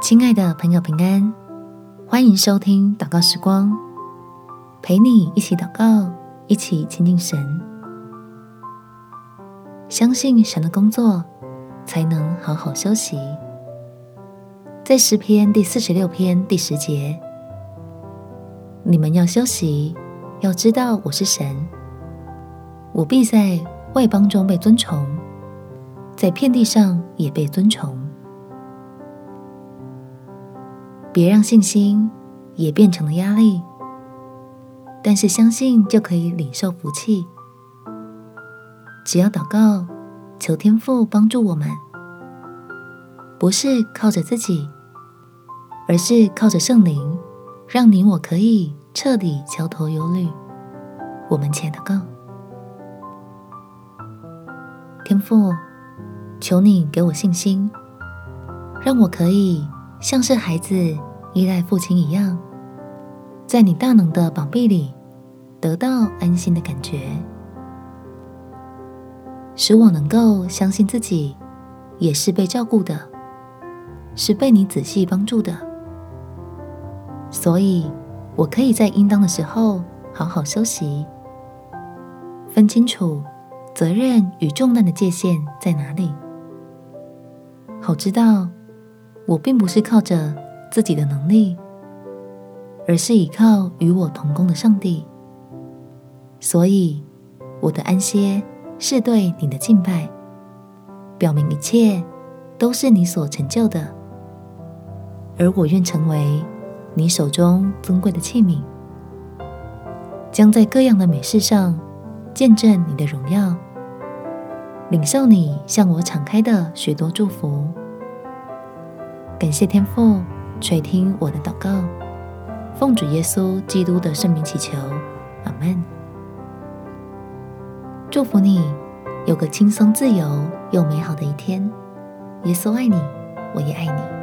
亲爱的朋友，平安，欢迎收听祷告时光，陪你一起祷告，一起亲近神。相信神的工作，才能好好休息。在诗篇第四十六篇第十节，你们要休息，要知道我是神，我必在外邦中被尊崇，在遍地上也被尊崇。别让信心也变成了压力，但是相信就可以领受福气。只要祷告，求天父帮助我们，不是靠着自己，而是靠着圣灵，让你我可以彻底交托忧虑。我们且祷告，天父，求你给我信心，让我可以。像是孩子依赖父亲一样，在你大能的膀臂里得到安心的感觉，使我能够相信自己也是被照顾的，是被你仔细帮助的，所以我可以在应当的时候好好休息，分清楚责任与重担的界限在哪里，好知道。我并不是靠着自己的能力，而是依靠与我同工的上帝。所以，我的安歇是对你的敬拜，表明一切都是你所成就的，而我愿成为你手中尊贵的器皿，将在各样的美事上见证你的荣耀，领受你向我敞开的许多祝福。感谢天父垂听我的祷告，奉主耶稣基督的圣名祈求，阿门。祝福你有个轻松、自由又美好的一天。耶稣爱你，我也爱你。